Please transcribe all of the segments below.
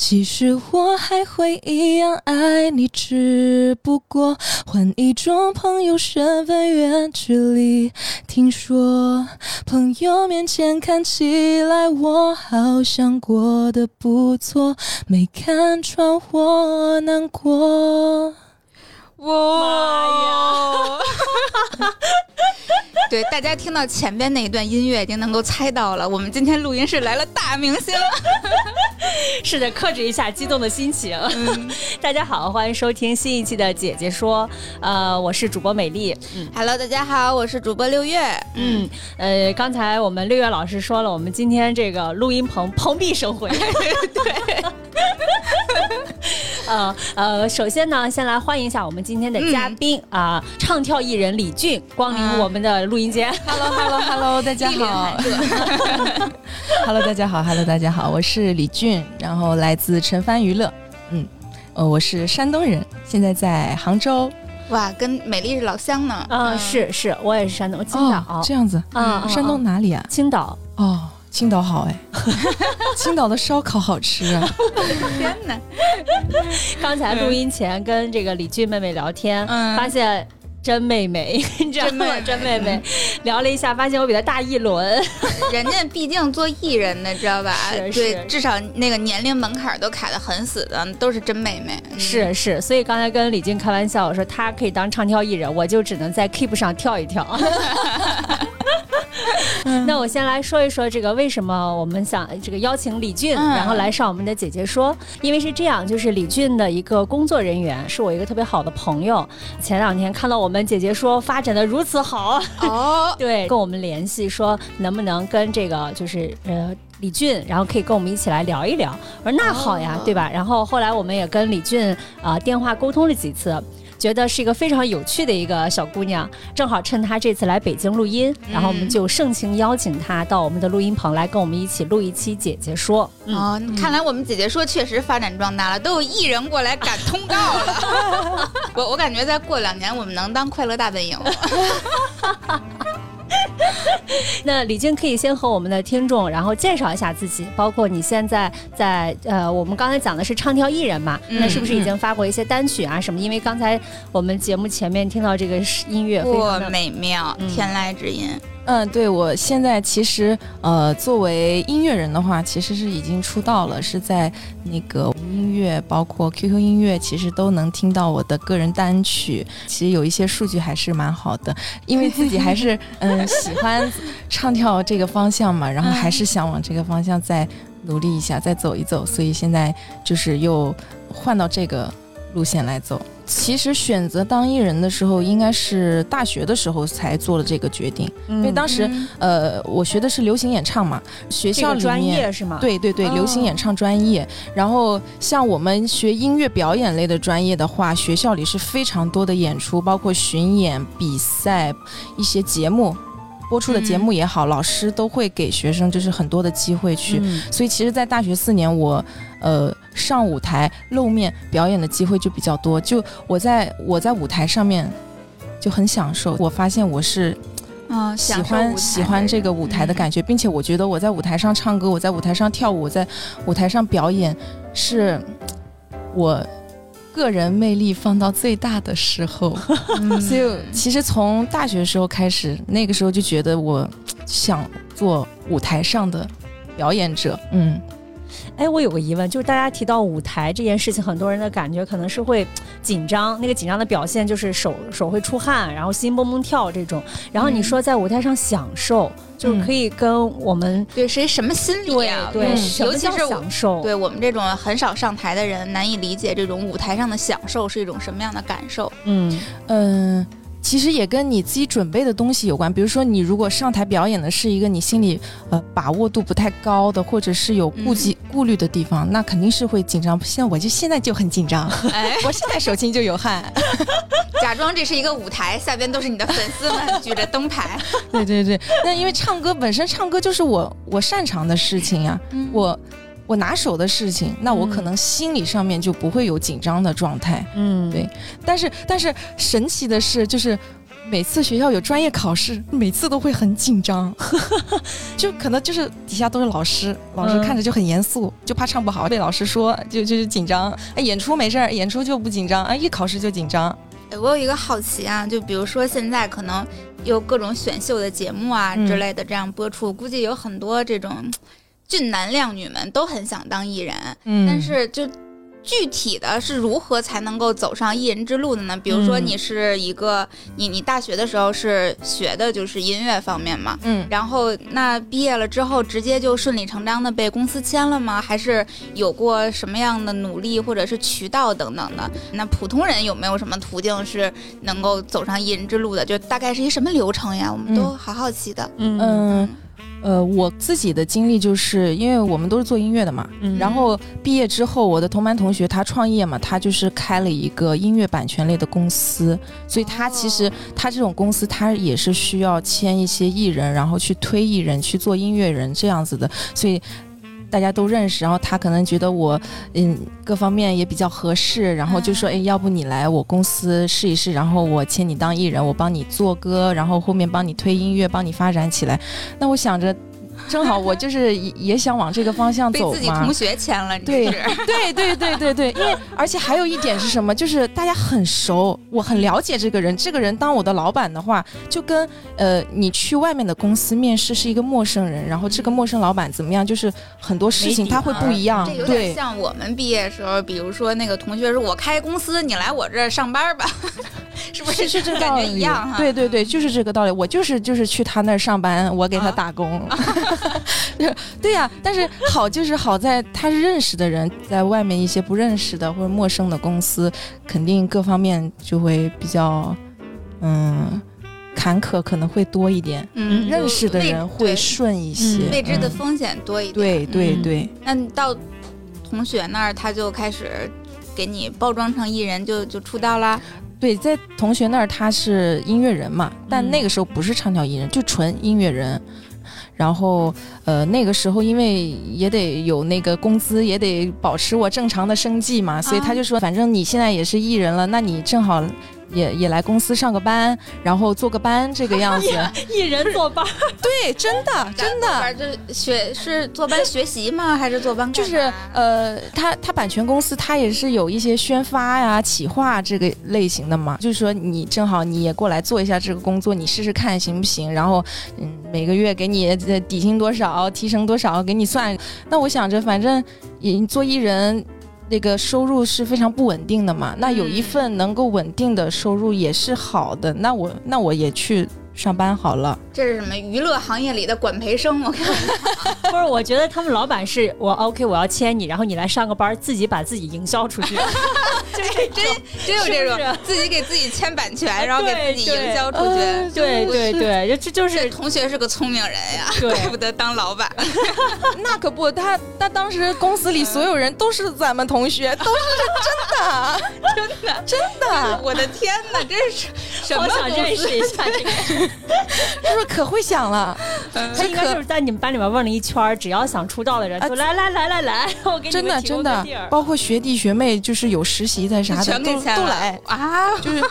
其实我还会一样爱你，只不过换一种朋友身份，远距离。听说朋友面前看起来我好像过得不错，没看穿我难过。哇！对，大家听到前边那一段音乐，已经能够猜到了，我们今天录音室来了大明星。是的克制一下激动的心情。大家好，欢迎收听新一期的《姐姐说》。呃，我是主播美丽。嗯，Hello，大家好，我是主播六月。嗯，呃，刚才我们六月老师说了，我们今天这个录音棚蓬荜生辉。对。呃呃，首先呢，先来欢迎一下我们今天的嘉宾啊，唱跳艺人李俊光临我们的录音间。Hello，Hello，Hello，大家好。Hello，大家好。Hello，大家好，我是李俊，然后来自陈帆娱乐。嗯，呃，我是山东人，现在在杭州。哇，跟美丽是老乡呢。啊，是是，我也是山东青岛。这样子啊，山东哪里啊？青岛。哦。青岛好哎，青岛的烧烤好吃啊！天哪！刚才录音前跟这个李俊妹妹聊天，发现真妹妹，你知道吗？真妹妹聊了一下，发现我比她大一轮。人家毕竟做艺人的，知道吧？对，至少那个年龄门槛都卡的很死的，都是真妹妹。是是，所以刚才跟李俊开玩笑，我说他可以当唱跳艺人，我就只能在 Keep 上跳一跳。那我先来说一说这个为什么我们想这个邀请李俊，然后来上我们的姐姐说，因为是这样，就是李俊的一个工作人员是我一个特别好的朋友，前两天看到我们姐姐说发展的如此好，哦，对，跟我们联系说能不能跟这个就是呃李俊，然后可以跟我们一起来聊一聊，我说那好呀，对吧？然后后来我们也跟李俊啊电话沟通了几次。觉得是一个非常有趣的一个小姑娘，正好趁她这次来北京录音，然后我们就盛情邀请她到我们的录音棚来跟我们一起录一期《姐姐说》。哦，看来我们《姐姐说》确实发展壮大了，都有艺人过来赶通告了。我我感觉再过两年，我们能当《快乐大本营》。那李静可以先和我们的听众，然后介绍一下自己，包括你现在在呃，我们刚才讲的是唱跳艺人嘛，那是不是已经发过一些单曲啊什么？因为刚才我们节目前面听到这个音乐，非常的美妙，天籁之音。嗯，对我现在其实呃，作为音乐人的话，其实是已经出道了，是在那个音乐，包括 QQ 音乐，其实都能听到我的个人单曲。其实有一些数据还是蛮好的，因为自己还是 嗯喜欢唱跳这个方向嘛，然后还是想往这个方向再努力一下，再走一走，所以现在就是又换到这个路线来走。其实选择当艺人的时候，应该是大学的时候才做了这个决定，因为当时呃，我学的是流行演唱嘛，学校里面专业是吗？对对对，流行演唱专业。然后像我们学音乐表演类的专业的话，学校里是非常多的演出，包括巡演、比赛、一些节目。播出的节目也好，老师都会给学生就是很多的机会去，所以其实，在大学四年，我呃上舞台露面表演的机会就比较多。就我在我在舞台上面就很享受，我发现我是啊喜欢喜欢这个舞台的感觉，并且我觉得我在舞台上唱歌，我在舞台上跳舞，我在舞台上表演是我。个人魅力放到最大的时候，所以其实从大学时候开始，那个时候就觉得我想做舞台上的表演者。嗯，哎，我有个疑问，就是大家提到舞台这件事情，很多人的感觉可能是会紧张，那个紧张的表现就是手手会出汗，然后心蹦蹦跳这种。然后你说在舞台上享受。就是可以跟我们对谁什么心理啊？对，尤其是享受。对我们这种很少上台的人，难以理解这种舞台上的享受是一种什么样的感受。嗯嗯。其实也跟你自己准备的东西有关，比如说你如果上台表演的是一个你心里呃把握度不太高的，或者是有顾忌顾虑的地方，那肯定是会紧张。现在我就现在就很紧张，哎，我现在手心就有汗，假装这是一个舞台，下边都是你的粉丝们举着灯牌。对对对，那因为唱歌本身唱歌就是我我擅长的事情呀，我。我拿手的事情，那我可嗯能心理上面就不会有紧张的状态。嗯对但是但是神奇的是，就是每次学校有专业考试，每次都会很紧张，就可能就是底下都是老师，老师嗯看着就很严肃，就怕唱不好被老师说，就就是紧张。哎，演出没事儿，演出就不紧张，啊，一考试就紧张。哎我有一个好奇啊，就比如说现在可能有各种选秀的节目啊嗯之类的这样播出，估计有很多这种嗯俊男靓女们都很想当艺人，嗯但是就具体的是如何才能够走上艺人之路的呢？比如说嗯你是一个，你你大学的时候是学的就是音乐方面嘛，嗯然后那毕业了之后直接就顺理成章的被公司签了吗？还是有过什么样的努力或者是渠道等等的？那普通人有没有什么途径是能够走上艺人之路的？就大概是一什么流程呀？我们都嗯好好奇的。嗯嗯呃，我自己的经历就是因为我们都是做音乐的嘛，嗯然后毕业之后，我的同班同学他创业嘛，他就是开了一个音乐版权类的公司，所以他其实、哦他这种公司，他也是需要签一些艺人，然后去推艺人去做音乐人这样子的，所以。大家都认识，然后他可能觉得我，嗯，各方面也比较合适，然后就说，哎，要不你来我公司试一试，然后我签你当艺人，我帮你做歌，然后后面帮你推音乐，帮你发展起来。那我想着，正好我就是也也想往这个方向走嘛。自己同学签了，你对是 对对对对对，因为而且还有一点是什么，就是大家很熟，我很了解这个人，这个人当我的老板的话，就跟呃你去外面的公司面试是一个陌生人，然后这个陌生老板怎么样，就是很多事情他会不一样这，有点对。像我们毕业的时候，比如说那个同学说：“我开公司，你来我这儿上班吧。”是不是是这个感觉道理，一样？对对对，就是这个道理。我就是就是去他那儿上班，我给他啊打工。对呀、但是好就是好在他是认识的人，在外面一些不认识的或者陌生的公司，肯定各方面就会比较嗯坎坷，可能会多一点。嗯，认识的人会顺一些，未知的嗯风险多一点。对对嗯对，那你到同学那儿，他就开始给你包装成艺人，就就出道啦。对，在同学那儿他是音乐人嘛，但嗯那个时候不是唱跳艺人，就纯音乐人。然后，呃，那个时候因为也得有那个工资，也得保持我正常的生计嘛，所以他就说，反正你现在也是艺人了，那你正好也也来公司上个班，然后做个班这个样子。一人做班，对，真的真的。的，就是学是坐班学习吗？还是坐班？就是呃，他他版权公司他也是有一些宣发呀、企划这个类型的嘛，就是说你正好你也过来做一下这个工作，你试试看行不行？然后嗯，每个月给你呃底薪多少，提成多少，给你算。那我想着反正也做艺人。那个收入是非常不稳定的嘛，那有一份能够稳定的收入也是好的，那我那我也去上班好了。这是什么娱乐行业里的管培生？我看 不是？我觉得他们老板是我 OK，我要签你，然后你来上个班，自己把自己营销出去，就是真真有这种是是自己给自己签版权，然后给自己营销出呃去。对对对，就这就这是同学是个聪明人呀，对怪不得当老板。那可不，他他当时公司里所有人都是咱们同学，都是真的，真的真的，我的天哪，这是什么好想认识一下这个。他 说可会想了，他应该就是在你们班里面问了一圈，只要想出道的人，啊就来来来来来，我给你真的们提供真的个地儿，包括学弟学妹，就是有实习的啥的，都都来，啊！就是。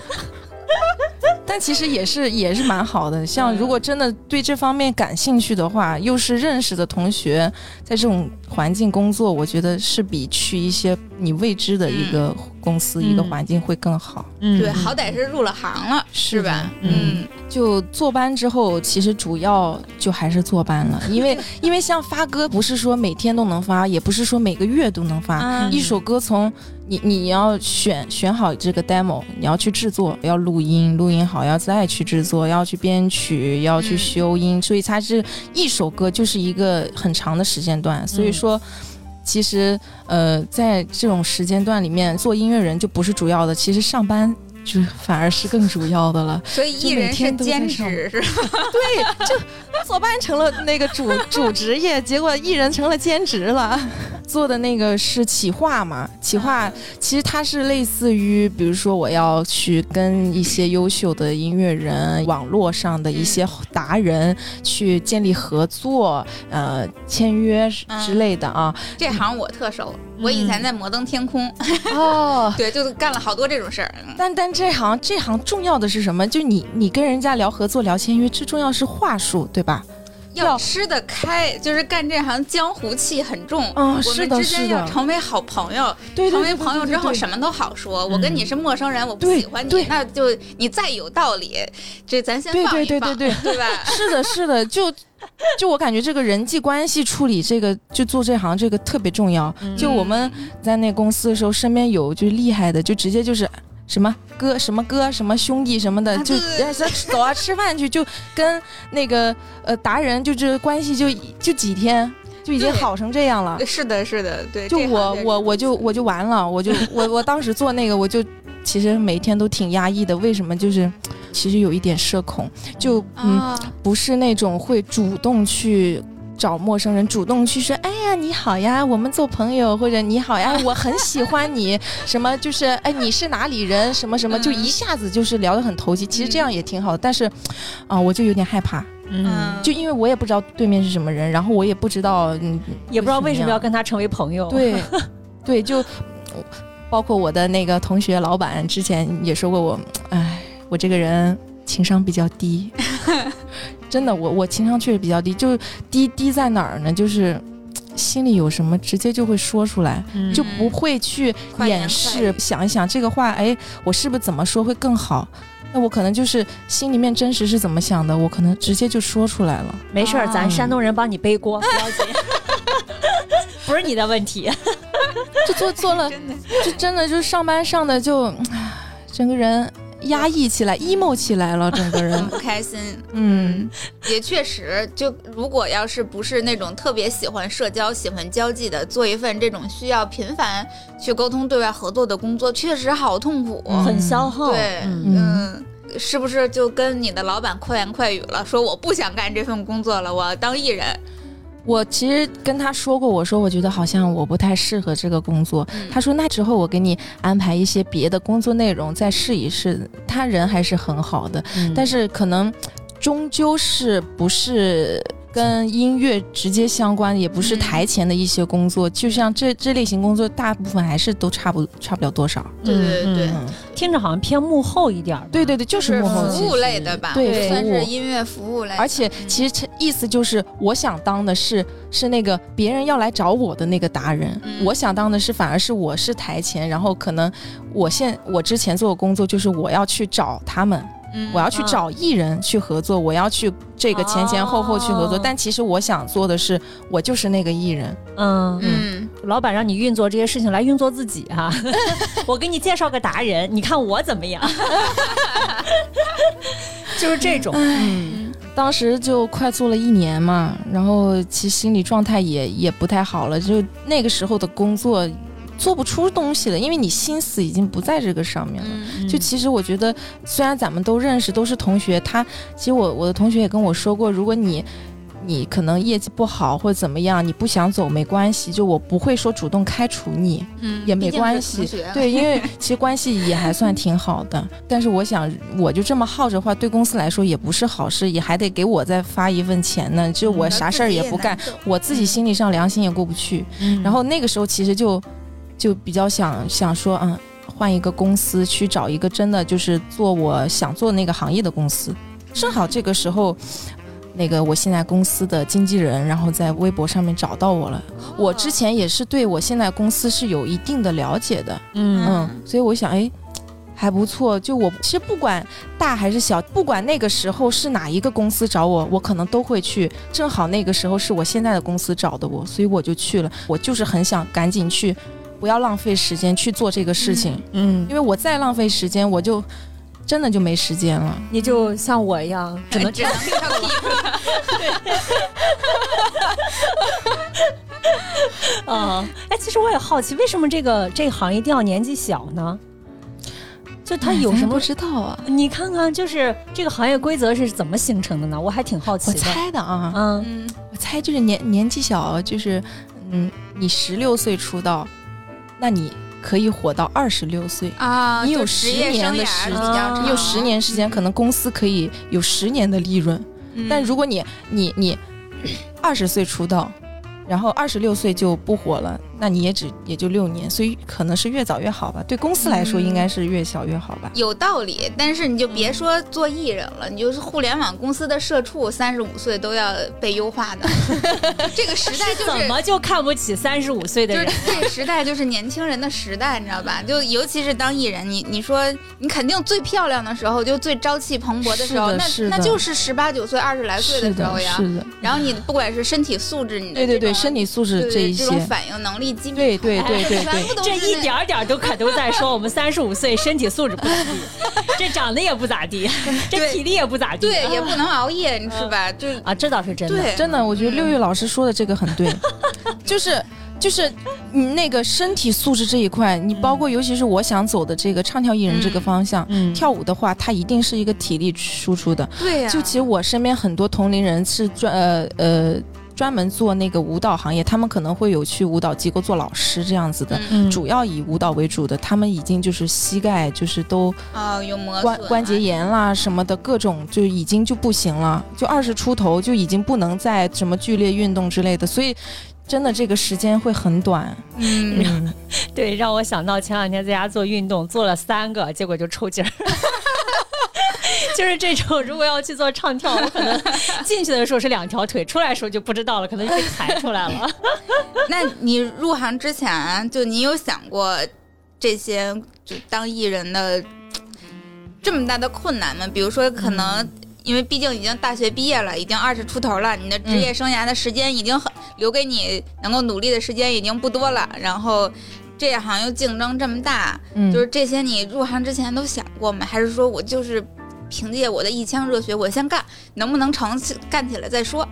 但其实也是也是蛮好的，像如果真的对这方面感兴趣的话，又是认识的同学，在这种环境工作，我觉得是比去一些你未知的一个公司、一个嗯。环境会更好。嗯。对，好歹是入了行了，是吧？嗯。嗯，就坐班之后，其实主要就还是坐班了，因为因为像发歌，不是说每天都能发，也不是说每个月都能发。啊一首歌从你你要选选好这个 demo，你要去制作，要录音，录音好要再去制作，要去编曲，要去嗯。修音，所以它是一首歌就是一个很长的时间段。所以说，其实呃，在这种时间段里面，做音乐人就不是主要的，其实上班就反而是更主要的了。所以艺人是兼职是吧？对，就坐班成了那个主主职业，结果艺人成了兼职了。做的那个是企划嘛，企划其实它是类似于，比如说我要去跟一些优秀的音乐人、网络上的一些达人去建立合作，呃，签约之类的啊。这行我特熟，我以前在摩登天空，哦，对，就干了好多这种事儿。但但这行这行重要的是什么？就你你跟人家聊合作、聊签约，最重要是话术，对吧？要吃得开，就是干这行江湖气很重。嗯，是的，是要。成为好朋友，对成为朋友之后什么都好说。我跟你是陌生人，我不喜欢你，那就你再有道理，这咱先放一放，对 对吧？是的，是的，就就我感觉这个人际关系处理，这个就做这行这个特别重要。就我们在那公司的时候，身边有就厉害的，就直接就是。什么哥什么哥什么兄弟什么的，就走啊吃饭去，就跟那个呃达人就这关系就就几天就已经好成这样了。是的，是的，对。就我我我就我就完了，我就我我当时做那个，我就其实每天都挺压抑的。为什么？就是其实有一点社恐，就嗯不是那种会主动去。找陌生人主动去说，哎呀，你好呀，我们做朋友，或者你好呀，我很喜欢你，什么就是，哎，你是哪里人，什么什么，就一下子就是聊得很投机。其实这样也挺好，但是，啊，我就有点害怕，嗯，就因为我也不知道对面是什么人，然后我也不知道，嗯，也不知道为什么要跟他成为朋友。对，对，就包括我的那个同学老板之前也说过我，哎，我这个人情商比较低。真的，我我情商确实比较低，就低低在哪儿呢？就是心里有什么，直接就会说出来，就不会去掩饰。想一想这个话，哎，我是不是怎么说会更好？那我可能就是心里面真实是怎么想的，我可能直接就说出来了。没事儿，咱山东人帮你背锅，不要紧，不是你的问题。就做做了，就真的就上班上的就整个人。压抑起来，emo 起来了，整个人 不开心。嗯，也确实，就如果要是不是那种特别喜欢社交、喜欢交际的，做一份这种需要频繁去沟通、对外合作的工作，确实好痛苦，很消耗。对，嗯，是不是就跟你的老板快言快语了，说我不想干这份工作了，我要当艺人？我其实跟他说过，我说我觉得好像我不太适合这个工作。他说那之后我给你安排一些别的工作内容，再试一试。他人还是很好的，但是可能终究是不是。跟音乐直接相关，也不是台前的一些工作，就像这这类型工作，大部分还是都差不差不了多少。对对对，听着好像偏幕后一点。对对对，就是幕后服务类的吧？对，算是音乐服务类。而且其实意思就是，我想当的是是那个别人要来找我的那个达人，我想当的是反而是我是台前，然后可能我现我之前做的工作就是我要去找他们。我要去找艺人去合作，我要去这个前前后后去合作，但其实我想做的是，我就是那个艺人。嗯嗯，老板让你运作这些事情来运作自己哈，我给你介绍个达人，你看我怎么样？就是这种。嗯，当时就快做了一年嘛，然后其实心理状态也也不太好了，就那个时候的工作。做不出东西了，因为你心思已经不在这个上面了。就其实我觉得，虽然咱们都认识，都是同学，他其实我我的同学也跟我说过，如果你。你可能业绩不好或者怎么样，你不想走没关系，就我不会说主动开除你，嗯，也没关系，对，因为其实关系也还算挺好的。但是我想，我就这么耗着话，对公司来说也不是好事，也还得给我再发一份钱呢。就我啥事儿也不干，我自己心理上良心也过不去。然后那个时候其实就就比较想想说，嗯，换一个公司去找一个真的就是做我想做那个行业的公司。正好这个时候。那个我现在公司的经纪人，然后在微博上面找到我了。我之前也是对我现在公司是有一定的了解的，嗯嗯，所以我想，哎，还不错。就我其实不管大还是小，不管那个时候是哪一个公司找我，我可能都会去。正好那个时候是我现在的公司找的我，所以我就去了。我就是很想赶紧去，不要浪费时间去做这个事情，嗯，因为我再浪费时间，我就。真的就没时间了，你就像我一样，只能只能跳衣服。啊，哎，其实我也好奇，为什么这个这个行业一定要年纪小呢？就他有什么不知道啊？你看看，就是这个行业规则是怎么形成的呢？我还挺好奇的。我猜的啊，嗯，我猜就是年年纪小，就是嗯，你十六岁出道，那你可以火到二十六岁。啊，你有就职业10年的时间长，你有十年时间，可能公司可以有十年的利润。嗯，但如果你你你二十岁出道，然后二十六岁就不火了，那你也只也就六年，所以可能是越早越好吧。对公司来说，嗯应该是越小越好吧。有道理，但是你就别说做艺人了，你就是互联网公司的社畜，三十五岁都要被优化的。这个时代就是怎么就看不起三十五岁的就是人？这个时代就是年轻人的时代，你知道吧？就尤其是当艺人，你你说你肯定最漂亮的时候，就最朝气蓬勃的时候，那那就是十八九岁、二十来岁的时候呀。是的，然后你不管是身体素质，你的对对对，身体素质这一些，这种反应能力、对对对对对，这一点儿点儿都可都在说我们三十五岁身体素质不咋地，这长得也不咋地，这体力也不咋地，对，也不能熬夜，你是吧？就啊，这倒是真的。真的，我觉得六月老师说的这个很对，就是就是你那个身体素质这一块，你包括尤其是我想走的这个唱跳艺人这个方向。嗯，跳舞的话，它一定是一个体力输出的。对呀、就其实我身边很多同龄人是专呃呃专门做那个舞蹈行业，他们可能会有去舞蹈机构做老师这样子的，主要以舞蹈为主的，他们已经就是膝盖就是都啊、有磨、关关节。炎啦什么的各种就已经就不行了，就二十出头就已经不能再什么剧烈运动之类的，所以真的这个时间会很短。嗯，嗯，对，让我想到前两天在家做运动，做了三个，结果就抽筋儿。就是这种，如果要去做唱跳，我可能 进去的时候是两条腿，出来的时候就不知道了，可能就被抬出来了。那你入行之前，就你有想过这些就当艺人的这么大的困难吗？比如说，可能因为毕竟已经大学毕业了，已经二十出头了，你的职业生涯的时间已经很留给你能够努力的时间已经不多了，然后。这一行又竞争这么大，嗯就是这些你入行之前都想过吗？还是说我就是凭借我的一腔热血，我先干，能不能成干起来再说？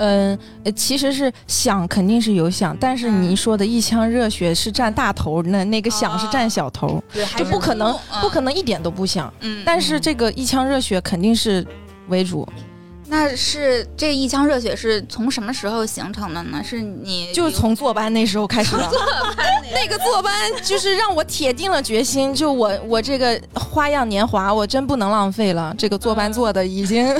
嗯，呃其实是想肯定是有想，但是你嗯说的一腔热血是占大头，那那个想是占哦小头，就不可能嗯不可能一点都不想。嗯，但是这个一腔热血肯定是为主，那是这一腔热血是从什么时候形成的呢？是你就从坐班那时候开始了。那个坐班就是让我铁定了决心，就我我这个花样年华，我真不能浪费了。这个坐班做的已经。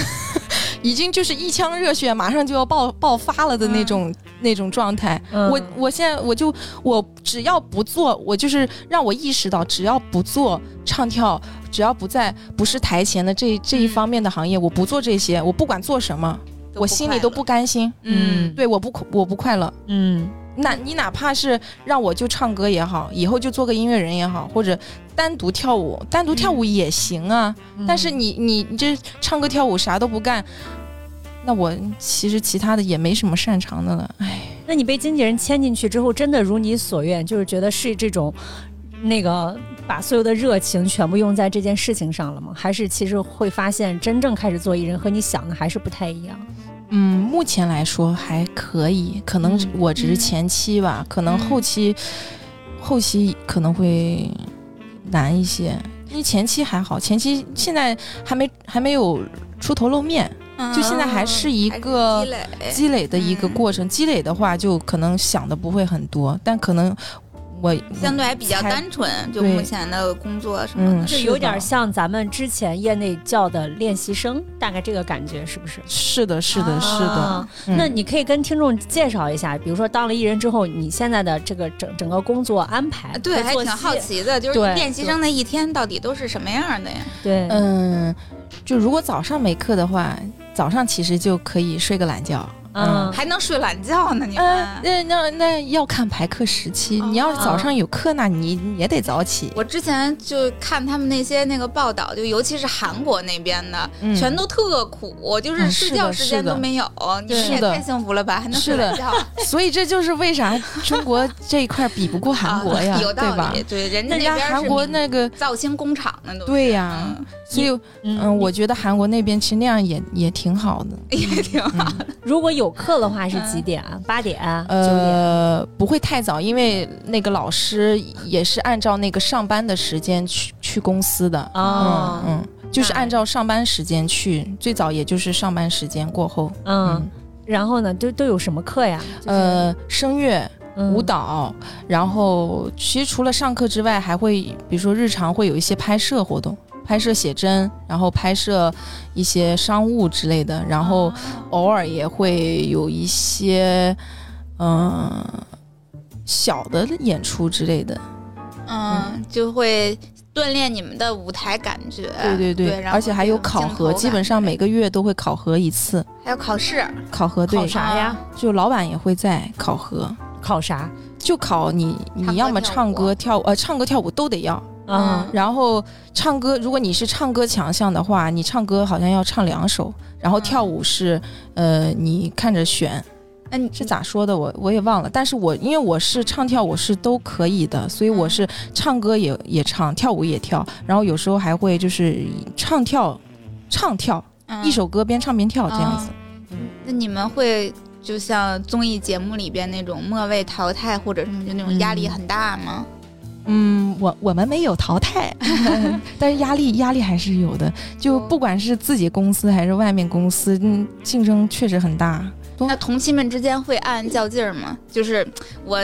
已经就是一腔热血，马上就要爆爆发了的那种、那种状态。嗯我我现在我就我只要不做，我就是让我意识到，只要不做唱跳，只要不在不是台前的这这一方面的行业，我不做这些，我不管做什么，我心里都不甘心。嗯对，我不我不快乐。嗯那你哪怕是让我就唱歌也好，以后就做个音乐人也好，或者单独跳舞，单独跳舞也行啊。但是你你你这唱歌跳舞啥都不干，那我其实其他的也没什么擅长的了。唉，那你被经纪人牵进去之后，真的如你所愿，就是觉得是这种那个把所有的热情全部用在这件事情上了吗？还是其实会发现真正开始做艺人和你想的还是不太一样？嗯，目前来说还可以，可能嗯我只是前期吧，可能后期、后期可能会难一些，因为前期还好，前期现在还没还没有出头露面，嗯就现在还是一个积累积累的一个嗯过程。积累的话，就可能想的不会很多，但可能我相对还比较单纯，就目前的工作什么的。嗯就是有点像咱们之前业内叫的练习生，大概这个感觉是不是？是的，是的，是的。啊嗯那你可以跟听众介绍一下，比如说当了艺人之后，你现在的这个整整个工作安排啊，对，还挺好奇的，就是练习生的一天到底都是什么样的呀？对，嗯，就如果早上没课的话，早上其实就可以睡个懒觉。嗯，还能睡懒觉呢？你呃们？，那那那要看排课时期。你要是早上有课，那你你也得早起。我之前就看他们那些那个报道，就尤其是韩国那边的，嗯全都特苦，就是嗯睡觉时间都没有。你们是的也太幸福了吧，还能睡懒觉？所以这就是为啥中国这一块比不过韩国呀，啊有道对吧理。？对，人家那边韩国那个，造星工厂呢，都是对呀嗯所以嗯，我觉得韩国那边其实那样也也挺好的。也挺好。如果有课的话是几点啊？八点？呃，不会太早，因为那个老师也是按照那个上班的时间去去公司的。哦嗯嗯，就是按照上班时间去，最早也就是上班时间过后。嗯，然后呢，都都有什么课呀？就是呃，声乐、嗯舞蹈，然后其实除了上课之外，还会比如说日常会有一些拍摄活动，拍摄写真，然后拍摄一些商务之类的，然后偶尔也会有一些嗯、小的演出之类的。嗯，就会锻炼你们的舞台感觉。对对对，而且还有考核，基本上每个月都会考核一次。还有考试，考核对考，啥呀？就老板也会在考核，考啥？就考你你要么唱歌跳舞呃唱歌跳舞都得要。嗯嗯然后唱歌，如果你是唱歌强项的话，你唱歌好像要唱两首，然后嗯跳舞是，呃，你看着选，那你是咋说的？我我也忘了。但是我因为我是唱跳我是都可以的，所以我是唱歌也也唱，跳舞也跳，然后有时候还会就是唱跳，唱跳嗯一首歌边唱边跳这样子。那你们会就像综艺节目里边那种末位淘汰或者什么，就那种压力很大吗？嗯，我我们没有淘汰，但是压力压力还是有的。就不管是自己公司还是外面公司，嗯，竞争确实很大。那同期们之间会暗暗较劲儿吗？就是我，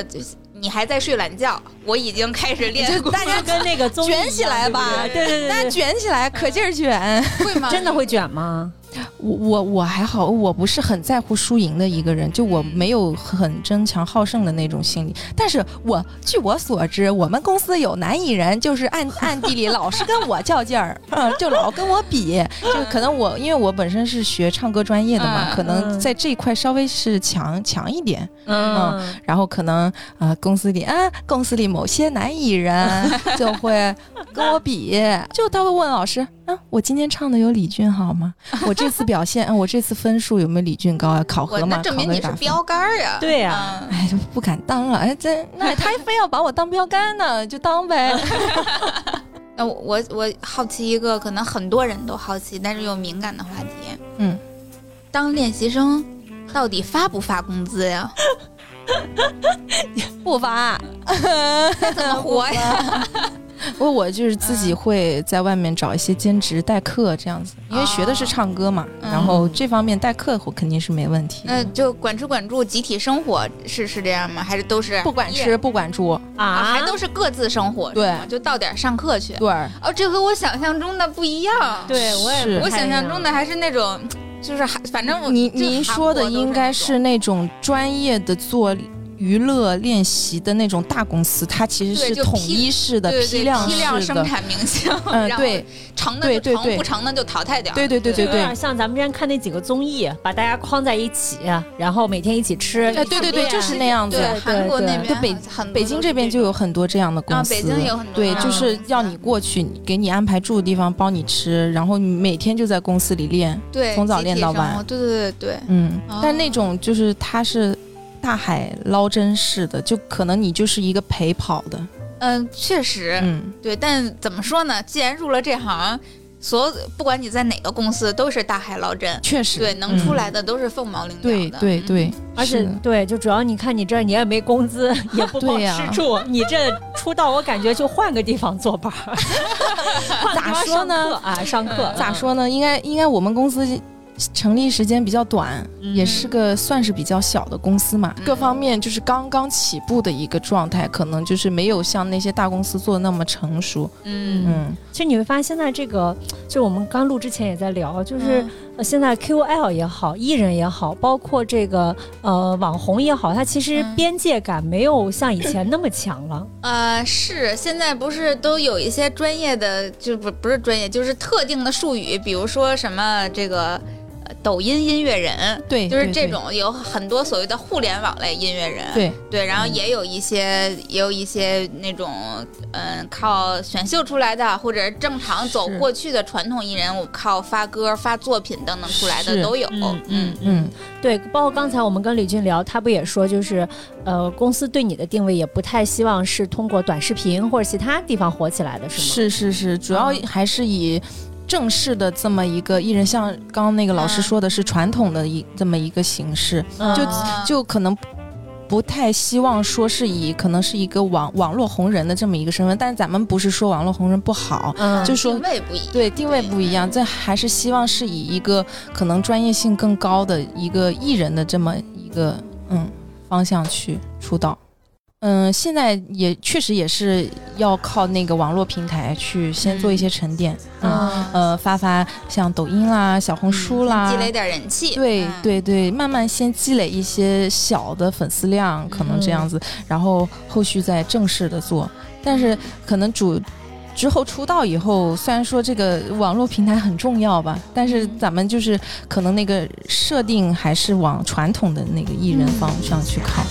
你还在睡懒觉，我已经开始练就大家跟那个 卷起来吧对对对对大家卷起来，可劲儿卷。会吗？真的会卷吗？我我我还好，我不是很在乎输赢的一个人，就我没有很争强好胜的那种心理。但是我据我所知，我们公司有男艺人，就是暗 暗地里老是跟我较劲儿，嗯，就老跟我比。就可能我因为我本身是学唱歌专业的嘛，嗯可能在这一块稍微是强强一点。嗯，然后可能呃公司里啊公司里某些男艺人 就会跟我比，就他会问老师啊，我今天唱的有李俊好吗？我这次表现，嗯，我这次分数有没有李俊高啊？考核嘛，那证明你是。标杆儿呀。对呀嗯哎，就不敢当了，哎，这那他非要把我当标杆呢，就当呗。那我我我好奇一个可能很多人都好奇，但是又敏感的话题。嗯，当练习生到底发不发工资呀？不发，怎么活呀？不过我就是自己会在外面找一些兼职代课这样子，因为学的是唱歌嘛，嗯然后这方面代课我肯定是没问题。那就管吃管住，集体生活是是这样吗？还是都是不管吃不管住，啊？啊，还都是各自生活？对就到点上课去。对。哦，这和我想象中的不一样。对我也是我想象中的还是那种，就是还反正我您您说的应该是那种专业的做娱乐练习的那种大公司，它其实是统一式的、批量批量。生产明星，嗯，对长的就成，对对对不长的就淘汰掉。对对对对对有点。像咱们之前看那几个综艺，把大家框在一起，然后每天一起吃。哎，对对对，就是那样子。韩国那边北北京这边就有很多这样的公司，啊北京有很多对，嗯就是要你过去，给你安排住的地方，包你吃，然后你每天就在公司里练，对从早练到晚对对对对，嗯哦，但那种就是它是大海捞针似的，就可能你就是一个陪跑的，嗯，确实嗯，对，但怎么说呢？既然入了这行，所有不管你在哪个公司，都是大海捞针。确实，对，能出嗯来的都是凤毛麟角对的。嗯对对，而且对，就主要你看你这儿你也没工资，也不包对呀吃住，你这出道我感觉就换个地方坐班儿，换个地方咋说呢啊，上课嗯咋？说呢？应该应该我们公司成立时间比较短，嗯也是个算是比较小的公司嘛，嗯各方面就是刚刚起步的一个状态，可能就是没有像那些大公司做的那么成熟。嗯嗯，其实你会发现现在这个，就我们刚录之前也在聊，就是。现在 QL 也好，艺人也好，包括这个呃网红也好，它其实嗯边界感没有像以前那么强了。呃，是现在不是都有一些专业的，就不不是专业，就是特定的术语，比如说什么这个。呃抖音音乐人，对，就是这种有很多所谓的互联网类音乐人，对。对，然后嗯也有一些也有一些那种嗯靠选秀出来的，或者正常走过去的传统艺人，我靠发歌、发作品等等出来的都有，嗯嗯。嗯，对，包括刚才我们跟李俊聊，他不也说，就是呃，公司对你的定位也不太希望是通过短视频或者其他地方火起来的，是吗？是是是，主要嗯。还是以。正式的这么一个艺人，像刚刚那个老师嗯。说的是传统的一这么一个形式，嗯。就啊就可能不太希望说是以可能是一个网网络红人的这么一个身份，但是咱们不是说网络红人不好，嗯，就说定位不一样，对定位不一样，这还是希望是以一个可能专业性更高的一个艺人的这么一个嗯方向去出道。嗯，现在也确实也是要靠那个网络平台去先做一些沉淀，嗯啊呃发发像抖音啦、小红书啦，嗯积累点人气，对嗯，对对，慢慢先积累一些小的粉丝量，可能这样子，然后后续再正式的做。但是可能主之后出道以后，虽然说这个网络平台很重要吧，但是咱们就是可能那个设定还是往传统的那个艺人方向去靠。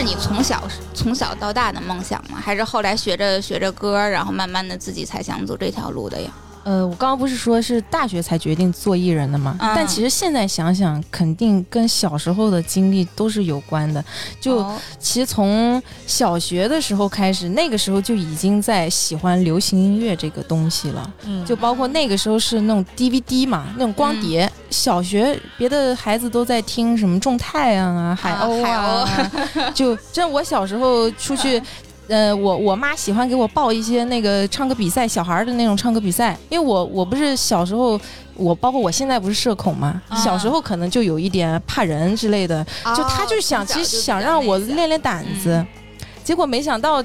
是你从小从小到大的梦想吗？还是后来学着学着歌，然后慢慢的自己才想走这条路的呀？呃，我刚刚不是说是大学才决定做艺人的嘛？嗯但其实现在想想，肯定跟小时候的经历都是有关的。就哦其实从小学的时候开始，那个时候就已经在喜欢流行音乐这个东西了。嗯就包括那个时候是那种 DVD 嘛，那种光碟。嗯小学别的孩子都在听什么种太阳啊、海鸥啊，就真我小时候出去。呃，我我妈喜欢给我报一些那个唱歌比赛，小孩儿的那种唱歌比赛，因为我我不是小时候，我包括我现在不是社恐嘛，啊小时候可能就有一点怕人之类的，就他就想，其实想让我练练胆子，嗯结果没想到。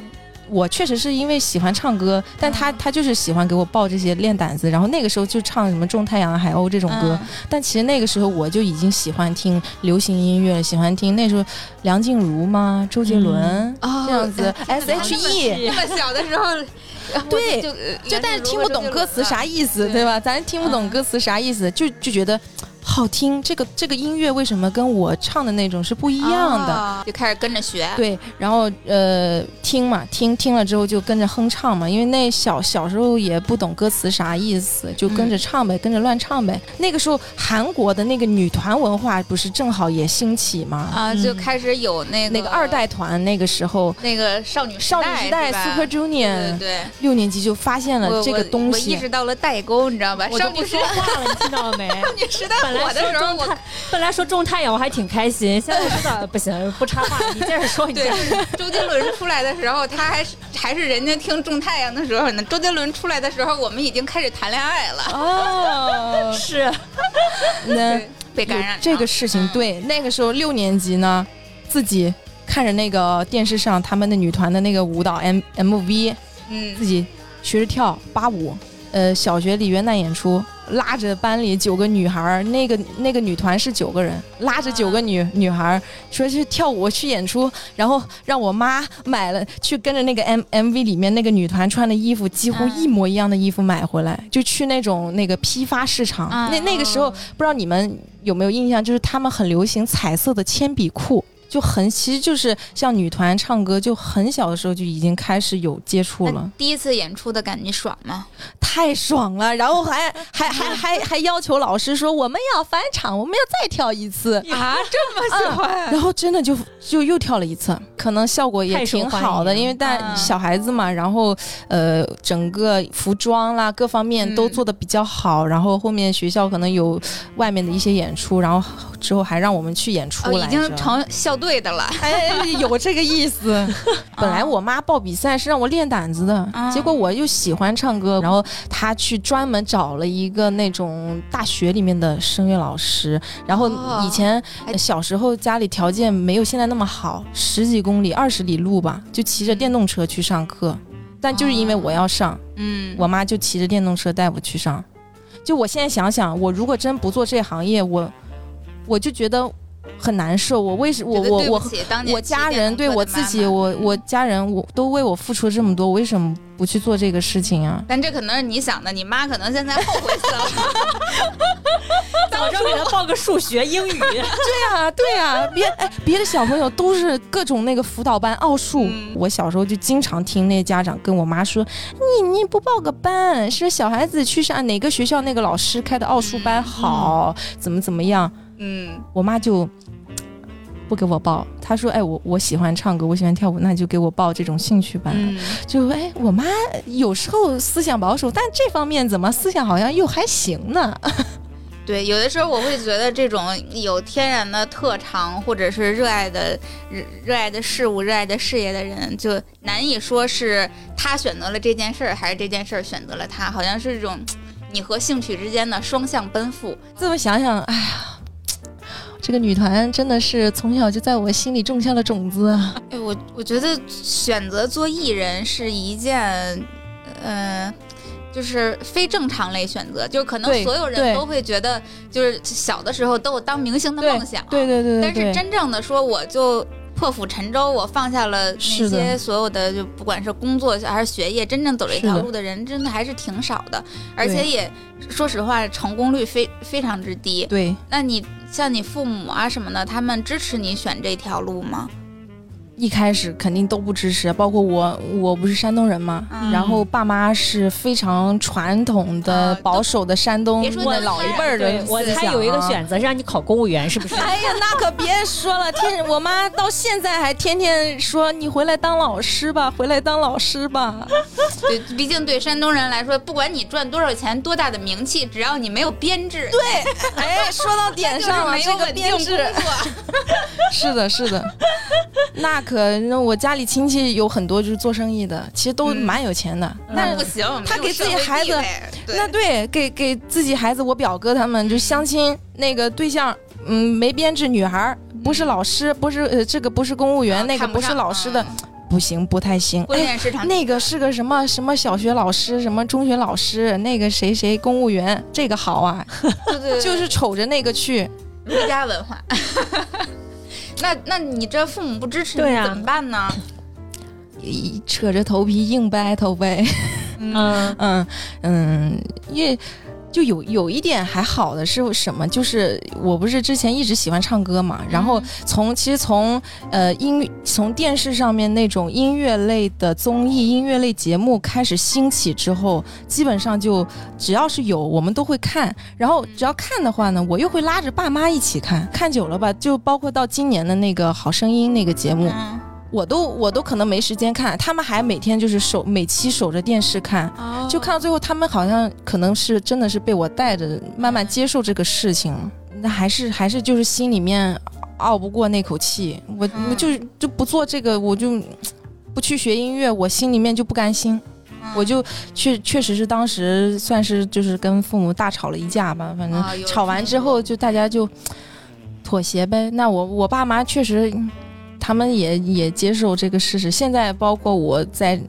我确实是因为喜欢唱歌，但他嗯。他就是喜欢给我报这些练胆子，然后那个时候就唱什么《种太阳》《海鸥》这种歌，嗯。但其实那个时候我就已经喜欢听流行音乐，喜欢听那时候梁静茹嘛、周杰伦、哦这样子哎，S.H.E。那么小的时候，对就就但是听不懂歌词啥意思，对。对吧？咱听不懂歌词啥意思，就就觉得好听。这个这个音乐为什么跟我唱的那种是不一样的？哦就开始跟着学。对，然后呃听嘛，听听了之后就跟着哼唱嘛，因为那小小时候也不懂歌词啥意思，就跟着唱呗，跟着乱唱呗。那个时候韩国的那个女团文化不是正好也兴起嘛？啊，就开始有那个那个二代团那个时候，那个少女少女时代 Super Junior 对对，六年级就发现了这个我我意识。到了代沟，你知道吧？我都不少女时说话了，你听到了没？少女时代本来的时候，我本来说种太阳我还挺开心，现在知道不行，不插话，你接着说，你接对着说。周杰伦出来的时候，他还是还是人家听种太阳的时候呢。周杰伦出来的时候，我们已经开始谈恋爱了，哦，是，那被感染了这个事情，嗯对，那个时候六年级呢，自己看着那个电视上他们的女团的那个舞蹈 M M V，嗯自己学着跳八舞。呃，小学里元旦演出，拉着班里九个女孩儿，那个那个女团是九个人，拉着九个女、女孩儿说去跳舞去演出，然后让我妈买了去跟着那个 M M V 里面那个女团穿的衣服，几乎嗯一模一样的衣服买回来，就去那种那个批发市场。嗯那那个时候不知道你们有没有印象，就是他们很流行彩色的铅笔裤。就很，其实就是像女团唱歌，就很小的时候就已经开始有接触了，第一次演出的感觉爽吗？太爽了。然后还 还还还还要求老师说我们要返场，我们要再跳一次。啊，这么喜欢？然后真的就就又跳了一次，可能效果也挺好的，因为但嗯小孩子嘛，然后呃整个服装啦各方面都嗯做的比较好，然后后面学校可能有外面的一些演出，然后之后还让我们去演出哦，已来。经成校队的了。哎，有这个意思。本来我妈报比赛是让我练胆子的，啊结果我又喜欢唱歌，然后她去专门找了一个那种大学里面的声乐老师。然后哦以前小时候家里条件没有现在那么好，十几公里、二十里路吧，就骑着电动车去上课。但就是因为我要上，嗯，我妈就骑着电动车带我去上。就我现在想想，我如果真不做这行业，我我就觉得很难受。我为什我我我我家人对我自己我嗯我家人我都为我付出这么多，我为什么不去做这个事情啊？但这可能是你想的，你妈可能现在后悔死了。早知道给他报个数学、英语。对呀、对呀、别哎，别的小朋友都是各种那个辅导班奥数，嗯我小时候就经常听那家长跟我妈说，你你不报个班，是小孩子去上哪个学校那个老师开的奥数班好，怎么怎么样，嗯，我妈就。不给我报，她说：“哎，我我喜欢唱歌，我喜欢跳舞，那就给我报这种兴趣班。嗯就哎，我妈有时候思想保守，但这方面怎么思想好像又还行呢？对，有的时候我会觉得这种有天然的特长或者是热爱的热热爱的事物、热爱的事业的人，就难以说是他选择了这件事儿，还是这件事儿选择了他，好像是这种你和兴趣之间的双向奔赴。这么想想，哎呀，这个女团真的是从小就在我心里种下了种子啊。哎，我我觉得选择做艺人是一件，呃，就是非正常类选择，就可能所有人都会觉得，就是小的时候都有当明星的梦想，对对对对但是，真正的说，我就破釜沉舟，我放下了那些所有的，就不管是工作还是学业，真正走这条路的人，真的还是挺少的，而且也说实话，成功率非非常之低。对那你像你父母啊什么的，他们支持你选这条路吗？一开始肯定都不支持，包括我，我不是山东人嘛，嗯然后爸妈是非常传统的、啊保守的山东别说的老一辈儿的对，我思想猜有一个啊选择是让你考公务员，是不是？哎呀，那可别说了，天，我妈到现在还天天说你回来当老师吧，回来当老师吧。对，毕竟对山东人来说，不管你赚多少钱、多大的名气，只要你没有编制，对，哎，说到点上了，没有这个稳定工编制作。是的，是的。那可，那我家里亲戚有很多就是做生意的，其实都嗯蛮有钱的。那不行，他给自己孩子对那对，给给自己孩子，我表哥他们就相亲那个对象，嗯，没编制女孩，不是老师，不是呃，这个不是公务员，啊那个不是老师的，嗯不行，不太行。婚哎，恋市场那个是个什么什么小学老师，什么中学老师，那个谁谁公务员，这个好啊，对对，对 就是瞅着那个去。儒家文化。那那你这父母不支持你怎么办呢？一扯着头皮硬 battle 呗，嗯，嗯嗯，因为就有有一点还好的是什么？就是我不是之前一直喜欢唱歌嘛，然后从其实从呃音从电视上面那种音乐类的综艺、音乐类节目开始兴起之后，基本上就只要是有我们都会看，然后只要看的话呢，我又会拉着爸妈一起看，看久了吧，就包括到今年的那个《好声音》那个节目，嗯，我都我都可能没时间看，他们还每天就是守每期守着电视看。哦。就看到最后，他们好像可能是真的是被我带着慢慢接受这个事情，那还是还是就是心里面拗不过那口气，我嗯。我就就不做这个，我就不去学音乐，我心里面就不甘心，嗯。我就确确实是当时算是就是跟父母大吵了一架吧，反正吵完之后就大家就妥协呗。那我我爸妈确实，他们也也接受这个事实。现在包括我在。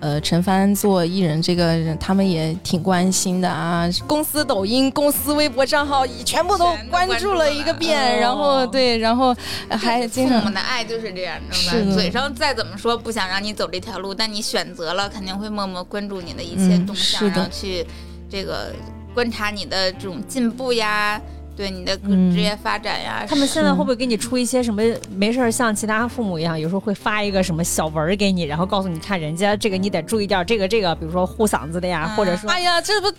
呃，陈帆做艺人这个人，他们也挺关心的啊。公司抖音、公司微博账号全部都关关注注了一个遍，哦然后对，然后还经常父母的爱就是这样，知道是的吧？嘴上再怎么说不想让你走这条路，但你选择了，肯定会默默关注你的一切嗯动向，然后去这个观察你的这种进步呀，对你的嗯职业发展呀。他们现在会不会给你出一些什么？没事儿像其他父母一样，有时候会发一个什么小文给你，然后告诉你看人家这个你得注意点儿，这个这个，比如说护嗓子的呀，嗯或者说哎呀，这不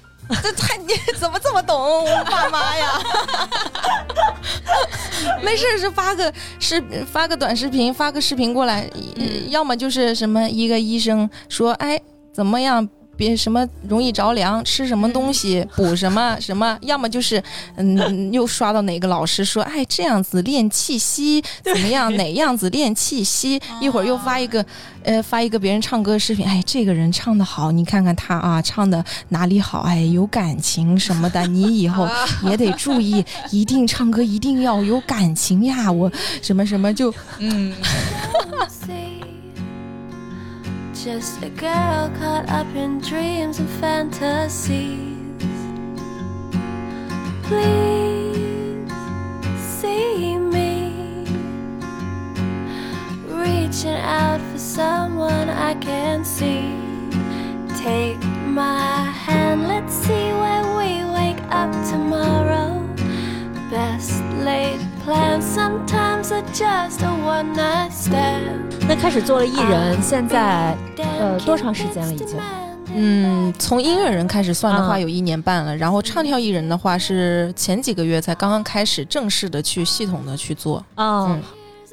这太你 怎么这么懂我爸妈呀？没事儿是发个视发个短视频，发个视频过来，呃要么就是什么一个医生说，哎，怎么样？别什么容易着凉，吃什么东西补什么什么，要么就是嗯，又刷到哪个老师说，哎，这样子练气息怎么样？哪样子练气息？一会儿又发一个，呃，发一个别人唱歌的视频，哎，这个人唱的好，你看看他啊，唱的哪里好？哎，有感情什么的，你以后啊 也得注意，一定唱歌一定要有感情呀！我什么什么就嗯. just a girl caught up in dreams and fantasies. Please see me reaching out for someone I can see. Take my hand, let's see where we wake up tomorrow. Best laid plans sometimes are just a one night stand. 那开始做了艺人，现在呃多长时间了已经？嗯，从音乐人开始算的话，嗯有一年半了。然后唱跳艺人的话，是前几个月才刚刚开始正式的去系统的去做。哦嗯，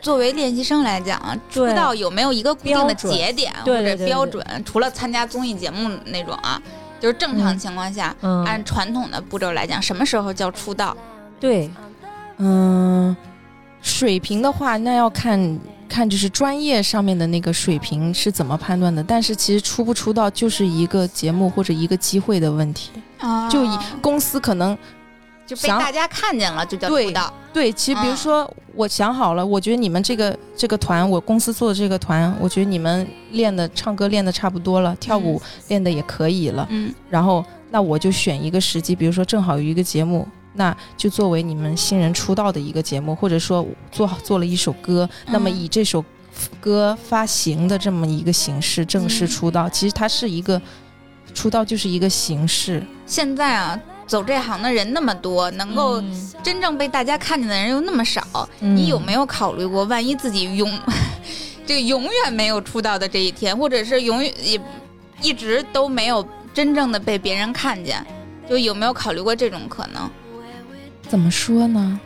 作为练习生来讲，出道有没有一个固定的节点或者标准？除了参加综艺节目那种啊，就是正常情况下，嗯，按传统的步骤来讲，什么时候叫出道？对，嗯，水平的话，那要看看就是专业上面的那个水平是怎么判断的。但是其实出不出道就是一个节目或者一个机会的问题。啊就以公司可能就被大家看见了，就叫对出道。对，其实比如嗯说，我想好了，我觉得你们这个这个团，我公司做的这个团，我觉得你们练的唱歌练的差不多了，跳舞练的也可以了，嗯然后那我就选一个时机，比如说正好有一个节目，那就作为你们新人出道的一个节目，或者说做做了一首歌，那么嗯。以这首歌发行的这么一个形式正式嗯。出道，其实它是一个出道就是一个形式，现在啊，走这行的人那么多，能够嗯。真正被大家看见的人又那么少，嗯你有没有考虑过，万一自己永 这个永远没有出道的这一天，或者是永远也一直都没有真正的被别人看见，就有没有考虑过这种可能？怎么说呢？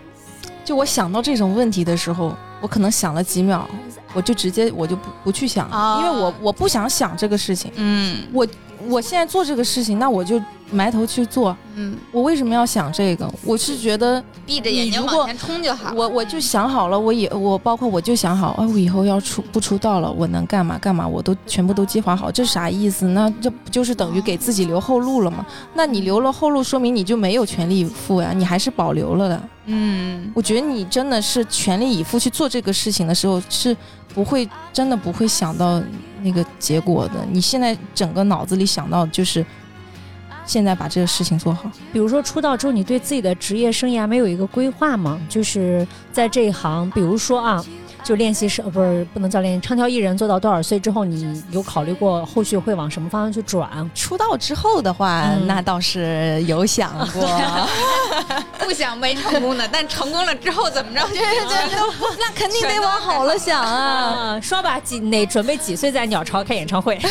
就我想到这种问题的时候，我可能想了几秒，我就直接我就不不去想，啊因为我我不想想这个事情。嗯我我现在做这个事情，那我就埋头去做。嗯，我为什么要想这个？我是觉得闭着眼睛往前冲就好。我我就想好了，我以我包括我就想好，哎，我以后要出不出道了，我能干嘛干嘛，我都全部都计划好，这啥意思？那这不就是等于给自己留后路了吗？那你留了后路，说明你就没有全力以赴呀，你还是保留了的。嗯我觉得你真的是全力以赴去做这个事情的时候，是不会真的不会想到那个结果的。你现在整个脑子里想到的就是现在把这个事情做好。比如说出道之后，你对自己的职业生涯没有一个规划吗？就是在这一行，比如说啊，就练习生，呃不是不能叫练习，唱跳艺人做到多少岁之后，你有考虑过后续会往什么方向去转？出道之后的话，嗯那倒是有想过。不想没成功的，但成功了之后怎么着？对 对那肯定得往好了想啊！啊，说吧，几哪准备几岁在鸟巢开演唱会？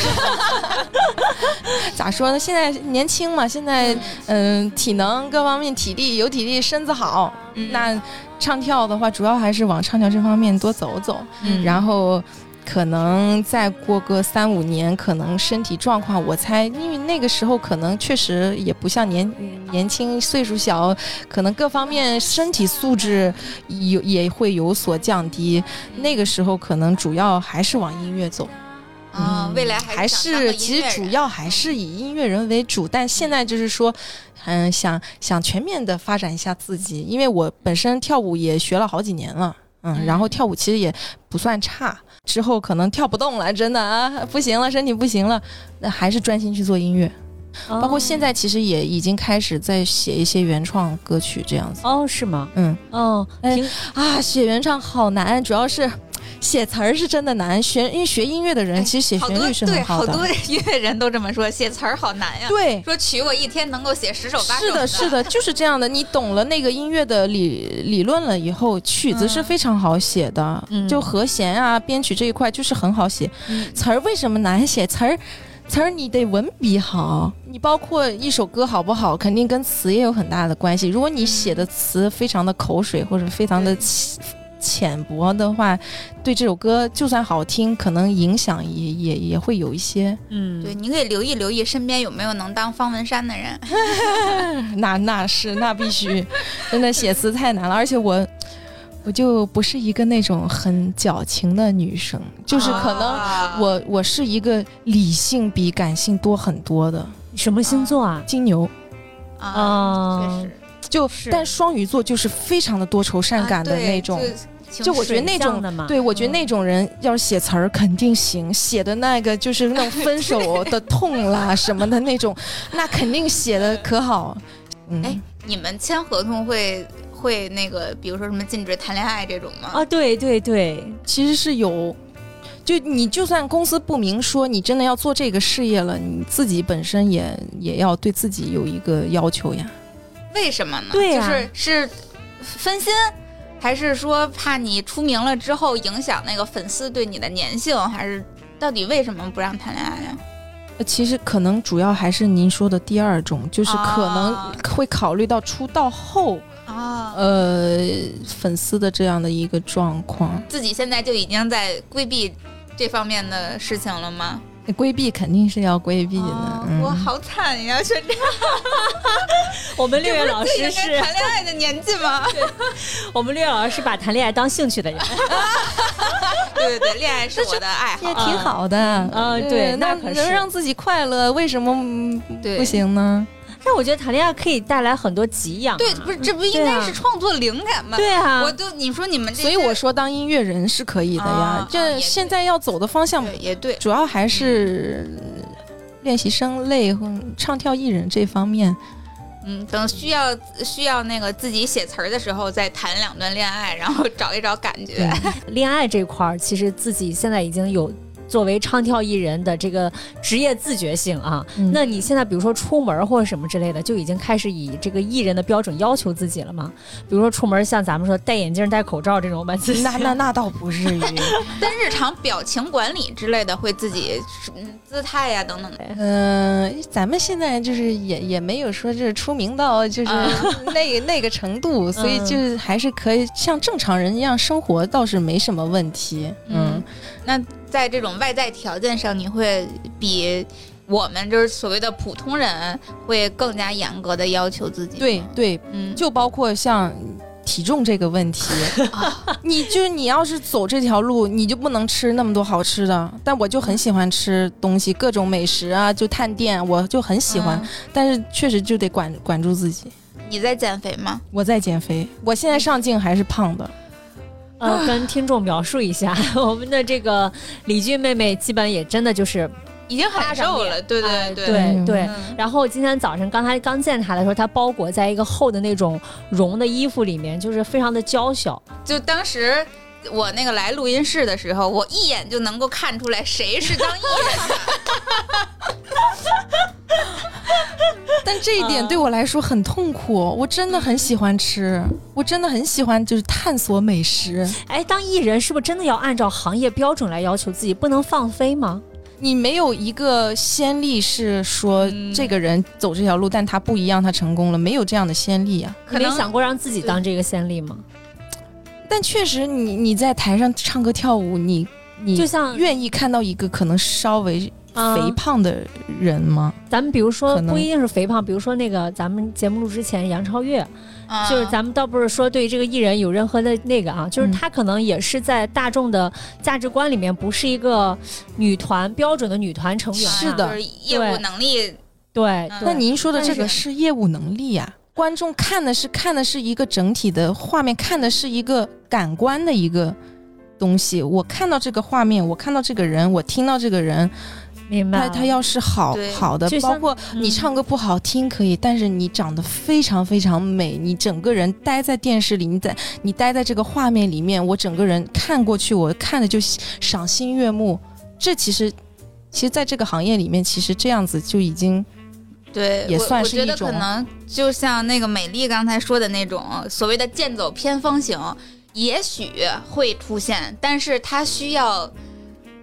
咋说呢？现在年轻嘛，现在嗯、体能各方面体力有体力，身子好。嗯那唱跳的话，主要还是往唱跳这方面多走走。嗯然后可能再过个三五年，可能身体状况，我猜，因为那个时候可能确实也不像年年轻，岁数小，可能各方面身体素质有也会有所降低。那个时候可能主要还是往音乐走。啊，未来嗯还是其实主要还是以音乐人为主，但现在就是说，嗯，想想全面的发展一下自己，因为我本身跳舞也学了好几年了，嗯，嗯然后跳舞其实也不算差，之后可能跳不动了，真的啊，不行了，身体不行了，那还是专心去做音乐，包括现在其实也已经开始在写一些原创歌曲这样子，哦，是吗？嗯。哦，哎啊，写原创好难，主要是。写词儿是真的难，学因为学音乐的人哎其实写旋律是对很好的。好多音乐人都这么说，写词儿好难呀。对，说曲我一天能够写十首八首。是的，是的，就是这样的。你懂了那个音乐的理理论了以后，曲子是嗯非常好写的，嗯就和弦啊、编曲这一块就是很好写。嗯词儿为什么难写？词儿。词儿你得文笔好，你包括一首歌好不好，肯定跟词也有很大的关系。如果你写的词非常的口水或者非常的浅浅薄的话，对这首歌就算好听，可能影响也也也会有一些。嗯，对，你可以留意留意身边有没有能当方文山的人。那那是那必须，真的写词太难了，而且我我就不是一个那种很矫情的女生，就是可能啊。我我是一个理性比感性多很多的。什么星座啊？金牛，啊，啊确实是但双鱼座就是非常的多愁善感的那种。就就我觉得那种对，我觉得那种人要是写词儿肯定行，写的那个就是那种分手 的痛啦 什么的那种，那肯定写的可好。嗯，哎你们签合同会会那个，比如说什么禁止谈恋爱这种吗？啊，对对对，其实是有，就你就算公司不明说你真的要做这个事业了，你自己本身也也要对自己有一个要求呀。为什么呢？对呀就是是分心，还是说怕你出名了之后影响那个粉丝对你的粘性，还是到底为什么不让谈恋爱呀？呃其实可能主要还是您说的第二种，就是可能啊会考虑到出道后，啊，呃，粉丝的这样的一个状况。自己现在就已经在规避这方面的事情了吗？规避肯定是要规避的，哦嗯我好惨呀，学长，我们六月老师是谈恋爱的年纪吗？我们六月老师是把谈恋爱当兴趣的人。对对对，恋爱是我的爱也好。挺好的。嗯对那那可是能让自己快乐，为什么不行呢？但我觉得谈恋爱可以带来很多给养啊。对，不是这不应该是创作灵感吗？对啊，我都你说你们这，所以我说当音乐人是可以的呀。这现在要走的方向对也对，主要还是练习生类或唱跳艺人这方面。嗯，等需要需要那个自己写词儿的时候，再谈两段恋爱，然后找一找感觉。恋爱这块儿，其实自己现在已经有作为唱跳艺人的这个职业自觉性啊。嗯那你现在比如说出门或者什么之类的，就已经开始以这个艺人的标准要求自己了吗？比如说出门像咱们说戴眼镜、戴口罩这种吧，那那 那倒不至于。但日常表情管理之类的，会自己嗯姿态呀、等等的。嗯、咱们现在就是也也没有说就是出名到就是啊 那个那个程度，所以就是还是可以像正常人一样生活，倒是没什么问题。嗯，那在这种外在条件上，你会比我们就是所谓的普通人会更加严格的要求自己。，对对，嗯，就包括像体重这个问题，你就是你要是走这条路，你就不能吃那么多好吃的。但我就很喜欢吃东西，各种美食啊，就探店，我就很喜欢。嗯但是确实就得管管住自己。你在减肥吗？我在减肥，我现在上镜还是胖的。呃，跟听众描述一下，我们的这个李俊妹妹基本也真的就是已经很瘦了，对哎对对对。嗯然后今天早晨刚才刚见她的时候，她包裹在一个厚的那种绒的衣服里面，就是非常的娇小。就当时我那个来录音室的时候，我一眼就能够看出来谁是当艺人的。但这一点嗯对我来说很痛苦，我真的很喜欢吃，我真的很喜欢就是探索美食。哎，当艺人是不是真的要按照行业标准来要求自己，不能放飞吗？你没有一个先例是说嗯这个人走这条路，但他不一样，他成功了，没有这样的先例啊。可能你没想过让自己当这个先例吗？但确实你，你在台上唱歌跳舞，你你就像愿意看到一个可能稍微啊肥胖的人吗？咱们比如说不一定是肥胖，比如说那个咱们节目录之前杨超越，嗯就是咱们倒不是说对这个艺人有任何的那个啊，就是嗯。她可能也是在大众的价值观里面不是一个女团标准的女团成员、啊。是的。就是业务能力，对，那您说的这个是是业务能力呀、观众看的是看的是一个整体的画面，看的是一个感官的一个东西。我看到这个画面，我看到这个人，我听到这个人，明白。他他要是好好的就，包括你嗯唱歌不好听可以，但是你长得非常非常美，你整个人待在电视里，你在你待在这个画面里面，我整个人看过去，我看的就赏心悦目。这其实，其实在这个行业里面，其实这样子就已经对，也我我觉得算是一种可能就像那个美丽刚才说的那种所谓的剑走偏锋型，也许会出现，但是它需要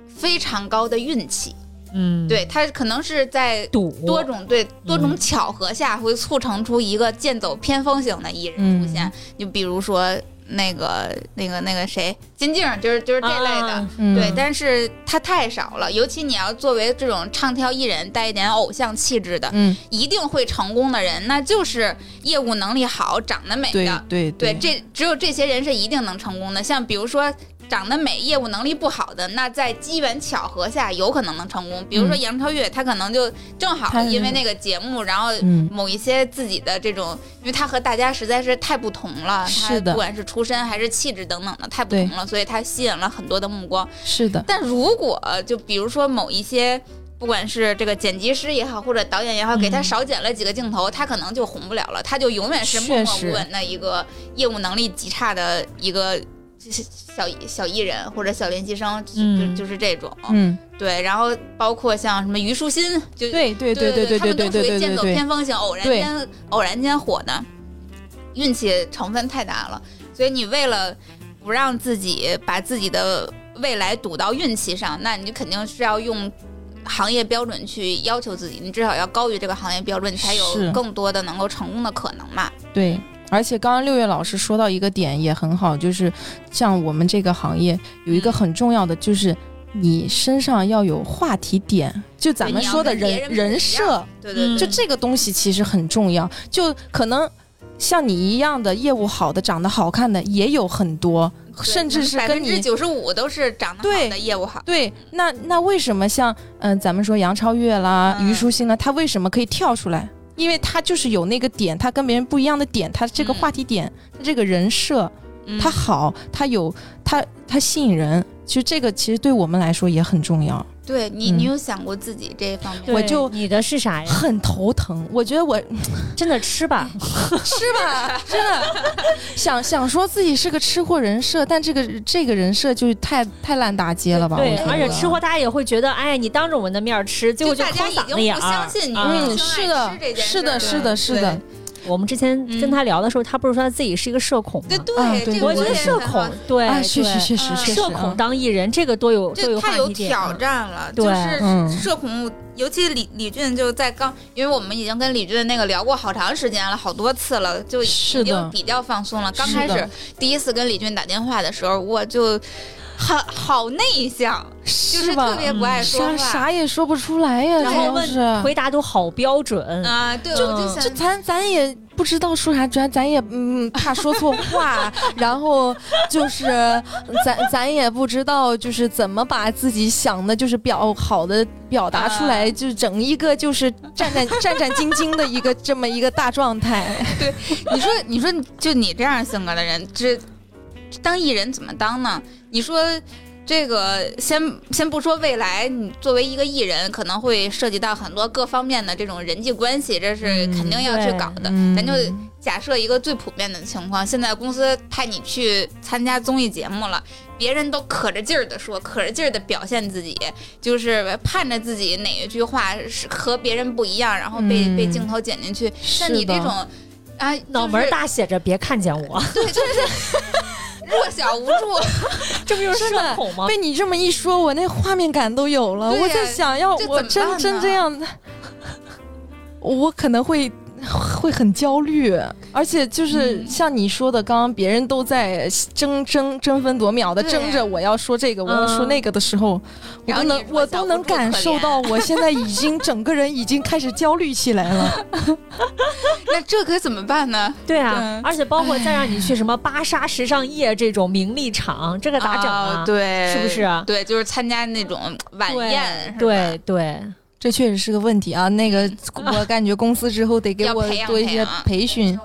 非常高的运气。嗯，对，他可能是在赌多种对多种嗯巧合下，会促成出一个剑走偏锋型的艺人出现。就比如说那个那个那个谁，金靖，就是就是这类的。啊嗯对，但是他太少了，尤其你要作为这种唱跳艺人，带一点偶像气质的，嗯，一定会成功的人，那就是业务能力好、长得美对的。对对，这只有这些人是一定能成功的。像比如说长得美、业务能力不好的，那在机缘巧合下有可能能成功。比如说嗯杨超越，她可能就正好因为那个节目，然后嗯某一些自己的这种，因为她和大家实在是太不同了，她是的不管是出身还是气质等等的太不同了，所以她吸引了很多的目光。是的，但如果就比如说某一些。不管是这个剪辑师也好，或者导演也好，给他嗯少剪了几个镜头，他可能就红不了了，他就永远是默默无闻的一个业务能力极差的一个小小艺人或者小练习生，就嗯就就是这种。嗯，对，然后包括像什么虞书欣，就对对对对对对他们都属于对对剑走对对偏锋型，偶然间偶然间火的，运气成分太大了。所以你为了不让自己把自己的未来赌到运气上，那你肯定是要用行业标准去要求自己，你至少要高于这个行业标准，你才有更多的能够成功的可能嘛。对。而且刚刚六月老师说到一个点也很好，就是像我们这个行业有一个很重要的，就是你身上要有话题点，就咱们说的人人设，对对对，就这个东西其实很重要。就可能像你一样的业务好的、长得好看的也有很多，甚至是跟百分之九十五都是长得好对的业务好。对，那那为什么像嗯、呃咱们说杨超越啦、嗯虞书欣呢，她为什么可以跳出来？因为他就是有那个点，他跟别人不一样的点，他这个嗯话题点，嗯这个人设，他好，他有他他吸引人。其实这个其实对我们来说也很重要，对你，嗯你有想过自己这一方面？对我就你的是啥呀？很头疼。我觉得我 真的吃吧，吃吧？真的想想说自己是个吃货人设，但这个这个人设就太太烂大街了吧？对而且吃货大家也会觉得，哎，你当着我们的面吃，结果就大抠家已经不。相信你啊嗯，是的是的，是的，是的，我们之前嗯跟他聊的时候，他不是说他自己是一个社恐吗？对对啊对这个我觉得社恐，对，啊，确实对确实社恐当艺人，这个多有多有话题点挑啊。战了，对就是嗯社恐，尤其李李俊就在刚，因为我们已经跟李俊那个聊过好长时间了，好多次了，就已经比较放松了。刚开始第一次跟李俊打电话的时候，我就很好内向，就是吧特别不爱说啥话。啥也说不出来呀，然后是问回答都好标准，啊，对，就我就想就咱咱也不知道说啥，主要咱也嗯怕说错话，然后就是咱咱也不知道就是怎么把自己想的，就是表好的表达出来，啊就整一个就是战战战战兢兢的一个这么一个大状态。对你说，你说，就你这样性格的人，这当艺人怎么当呢？你说这个，先先不说未来，你作为一个艺人，可能会涉及到很多各方面的这种人际关系，这是肯定要去搞的。嗯咱就假设一个最普遍的情况，现在公司派你去参加综艺节目了。别人都可着劲儿的说，可着劲儿的表现自己，就是盼着自己哪一句话是和别人不一样，然后被、嗯被镜头剪进去。像你这种啊，脑门大写着别看见我，对，就是 弱小无助。这不就是社恐吗？被你这么一说，我那画面感都有了。我在想要我真真这样，我可能会会很焦虑，而且就是嗯像你说的，刚刚别人都在争争争分夺秒的争着我要说这个，我要说嗯那个的时候，我都能我都能感受到，我现在已经整个人已经开始焦虑起来了。那这可怎么办呢？对啊对，而且包括再让你去什么芭莎时尚业这种名利场，这个咋整啊？对，是不是啊对，就是参加那种晚宴，对对，这确实是个问题啊！那个，我感觉公司之后得给我要培养多一些培养培训。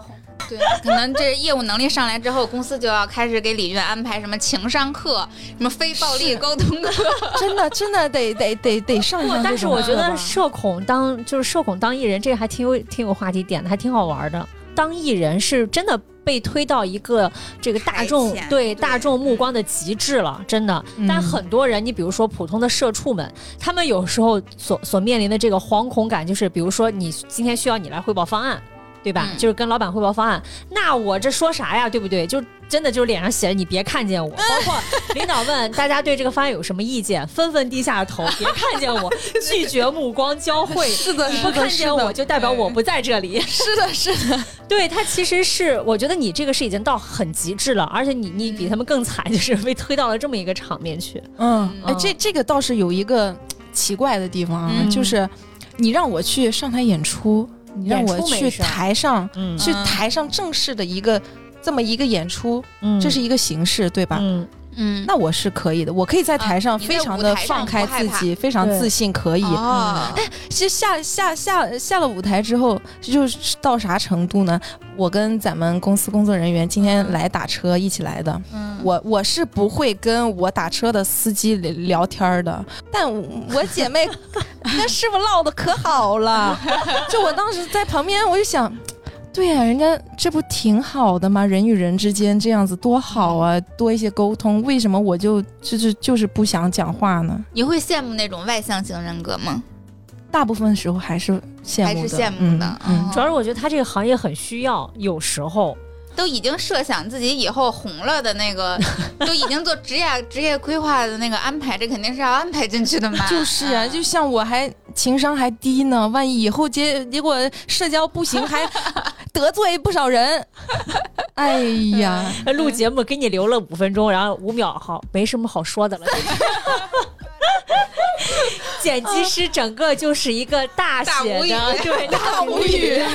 对，可能这业务能力上来之后，公司就要开始给李俊安排什么情商课、什么非暴力沟通课。真的，真的得得得得上。但是我觉得社恐当就是社恐当艺人，这个还挺有挺有话题点的，还挺好玩的。当艺人是真的被推到一个这个大众对对大众目光的极致了，真的。嗯但很多人，你比如说普通的社畜们，他们有时候所所面临的这个惶恐感，就是比如说你今天需要你来汇报方案。对吧？嗯就是跟老板汇报方案，那我这说啥呀？对不对？就真的就是脸上写着“你别看见我”，包括领导问大家对这个方案有什么意见，纷纷低下头，别看见我，拒绝目光交汇。是的，你不看见我，就代表我不在这里。是的，是的，对他其实是，我觉得你这个是已经到很极致了，而且你你比他们更惨，就是被推到了这么一个场面去。嗯，哎，嗯这这个倒是有一个奇怪的地方啊，嗯就是你让我去上台演出，你让我去台上，嗯去嗯台上正式的一个这么一个演出，嗯这是一个形式，对吧？嗯。嗯，那我是可以的，我可以在台上非常的放开自己，非常自信，可以。哦，其实下下下下了舞台之后，就是到啥程度呢？我跟咱们公司工作人员今天来打车一起来的，嗯，我我是不会跟我打车的司机聊天儿的，但我姐妹 跟师傅唠的可好了，就我当时在旁边，我就想。对呀、人家这不挺好的吗？人与人之间这样子多好啊，多一些沟通。为什么我就就是就是不想讲话呢？你会羡慕那种外向型人格吗？大部分时候还是羡慕的，还是羡慕的嗯嗯主要是我觉得他这个行业很需要，有时候都已经设想自己以后红了的那个，都已经做职业 职业规划的那个安排，这肯定是要安排进去的嘛。就是啊，嗯就像我还情商还低呢，万一以后结结果社交不行，还 得罪不少人。哎呀，录节目给你留了五分钟，然后五秒好，没什么好说的了。剪辑师整个就是一个大大无语写的，对，大无语。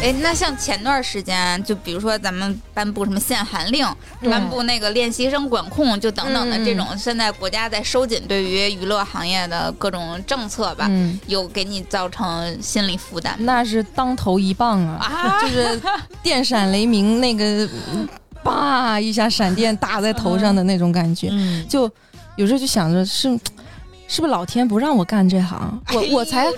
哎，那像前段时间，就比如说咱们颁布什么限韩令，颁布那个练习生管控，就等等的嗯这种，现在国家在收紧对于娱乐行业的各种政策吧，嗯，有给你造成心理负担？那是当头一棒啊，啊就是 电闪雷鸣那个，嗯叭一下闪电打在头上的那种感觉。嗯，就有时候就想着是。是不是老天不让我干这行？我我才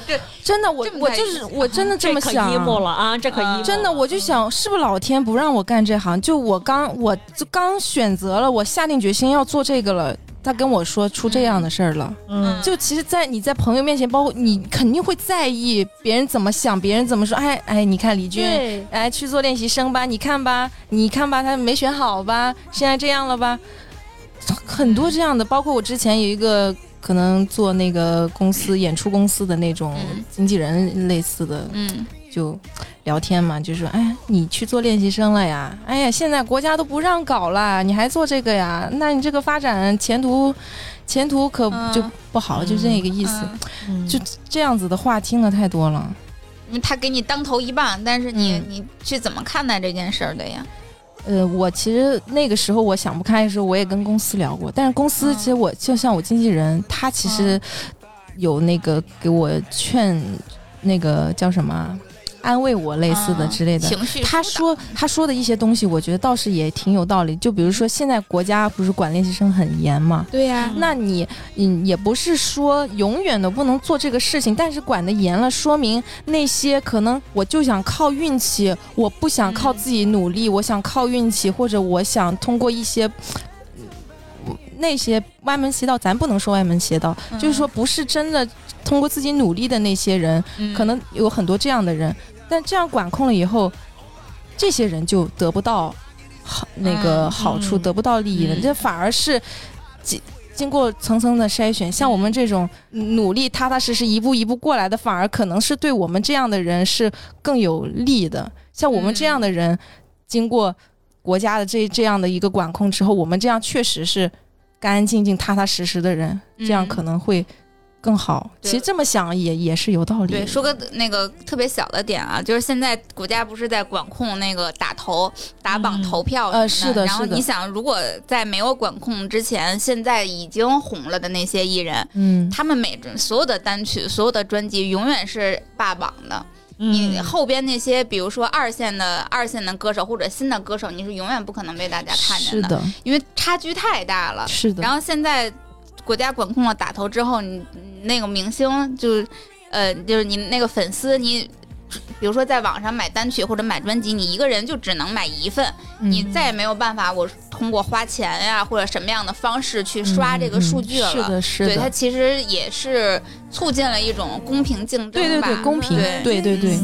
真的我我就是我真的这么可想。emo 了啊，这可 emo 真的，我就想，是不是老天不让我干这行？就我刚，我就刚选择了，我下定决心要做这个了。他跟我说出这样的事儿了，嗯，就其实，在你在朋友面前，包括你肯定会在意别人怎么想，别人怎么说。哎哎，你看李军，对，哎去做练习生吧，你看吧，你看吧，他没选好吧，现在这样了吧，很多这样的，包括我之前有一个可能做那个公司演出公司的那种嗯经纪人类似的，嗯，就聊天嘛，就说哎，你去做练习生了呀？哎呀，现在国家都不让搞了，你还做这个呀？那你这个发展前途，前途可嗯就不好，就这个意思。嗯嗯就这样子的话听的太多了。他给你当头一棒，但是你、嗯你去怎么看待这件事儿的呀？呃，我其实那个时候我想不开的时候，我也跟公司聊过，但是公司嗯。其实我就像我经纪人，他其实有那个给我劝，那个叫什么啊安慰我类似的嗯之类的。情绪他说他说的一些东西，我觉得倒是也挺有道理。就比如说现在国家不是管练习生很严嘛，对呀、那你嗯也不是说永远的不能做这个事情，但是管得严了，说明那些可能我就想靠运气，我不想靠自己努力，我想靠运气，或者我想通过一些。嗯那些歪门邪道，咱不能说歪门邪道，嗯。就是说不是真的通过自己努力的那些人，嗯。可能有很多这样的人，但这样管控了以后，这些人就得不到好那个嗯好处，嗯得不到利益了，嗯。这反而是经经过层层的筛选，像我们这种努力、踏踏实实一步一步过来的，反而可能是对我们这样的人是更有利的。像我们这样的人，经过国家的这这样的一个管控之后，我们这样确实是干干净净、踏踏实实的人，这样嗯可能会更好。对其实这么想也也是有道理。对，说个那个特别小的点啊，就是现在国家不是在管控那个打投、打榜嗯投票呃是的然后你想，如果在没有管控之前，现在已经红了的那些艺人，嗯，他们每所有的单曲、所有的专辑永远是霸榜的。你嗯后边那些，比如说二线的二线的歌手或者新的歌手，你是永远不可能被大家看见是的，因为差距太大了。是的。然后现在国家管控了打头之后，你你那个明星就，呃，就是你那个粉丝，你比如说在网上买单曲或者买专辑，你一个人就只能买一份，你嗯再也没有办法我通过花钱呀、或者什么样的方式去刷这个数据了。嗯是的，是的对，它，其实也是促进了一种公平竞争吧。对对对，公平，对对对对。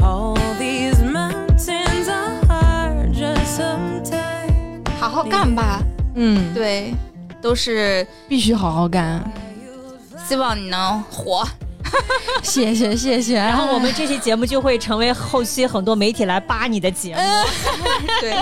All these mountains are hard just sometimes. 好好干吧。嗯，对，都是必须好好干。希望你能火。谢谢谢谢。然后我们这期节目就会成为后期很多媒体来扒你的节目。对，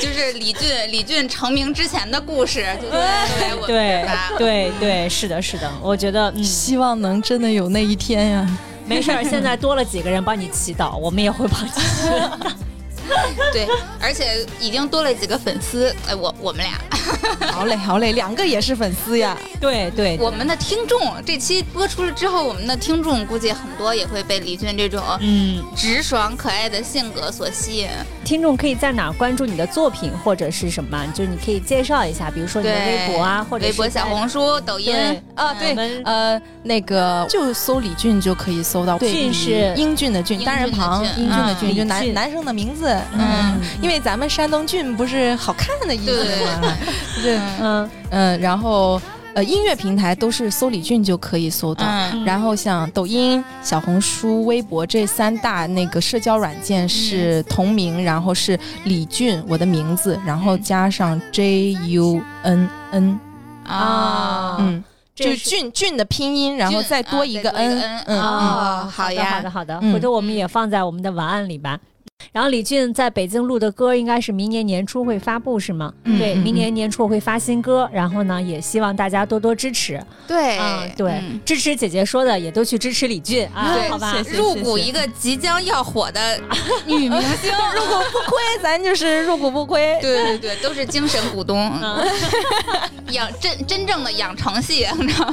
就是李俊，李俊成名之前的故事，就在都在我们这对对对，是的，是的，我觉得嗯，希望能真的有那一天呀。没事儿，现在多了几个人帮你祈祷，我们也会帮你祈祷。对，而且已经多了几个粉丝，哎，我我们俩，好嘞，好嘞，两个也是粉丝呀。对对，我们的听众，这期播出了之后，我们的听众估计很多也会被李俊这种嗯，直爽可爱的性格所吸引。听众可以在哪关注你的作品或者是什么？就是你可以介绍一下，比如说你的，微博啊，或者微博、小红书、抖音，啊，对，呃，那个就搜李俊就可以搜到。对俊是英俊的俊，单人旁，英俊的嗯俊，就男男生的名字。嗯嗯，因为咱们山东俊不是好看的意思对。吗？对，嗯。嗯，然后呃，音乐平台都是搜李俊就可以搜到。嗯。然后像抖音、小红书、微博这三大那个社交软件是同名，然后是李俊我的名字，然后加上 J U N N，啊，嗯，就是俊俊的拼音，然后再多一个 N，嗯。好呀好的好的，嗯。回头我们也放在我们的文案里吧。然后李俊在北京录的歌应该是明年年初会发布是吗？对，明年年初会发新歌，然后呢，也希望大家多多支持。对，嗯，对，嗯支持姐姐说的，也都去支持李俊啊，对好吧？入股一个即将要火的女明星，入股不亏，咱就是入股不亏。对对对，都是精神股东，嗯 养真真正的养成系？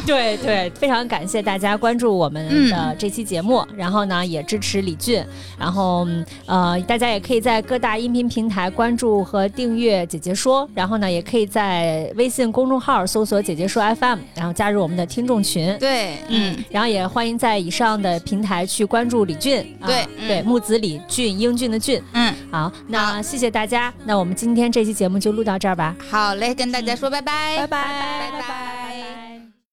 对对，非常感谢大家关注我们的这期节目，然后呢也支持李俊，然后嗯呃大家也可以在各大音频平台关注和订阅姐姐说，然后呢也可以在微信公众号搜索姐姐说 FM，然后加入我们的听众群。对，嗯，然后也欢迎在以上的平台去关注李俊，啊对嗯对，木子李俊，英俊的俊。嗯，好，那谢谢大家，那我们今天这期节目就录到这儿吧。好嘞，跟大家说拜拜，拜拜拜拜。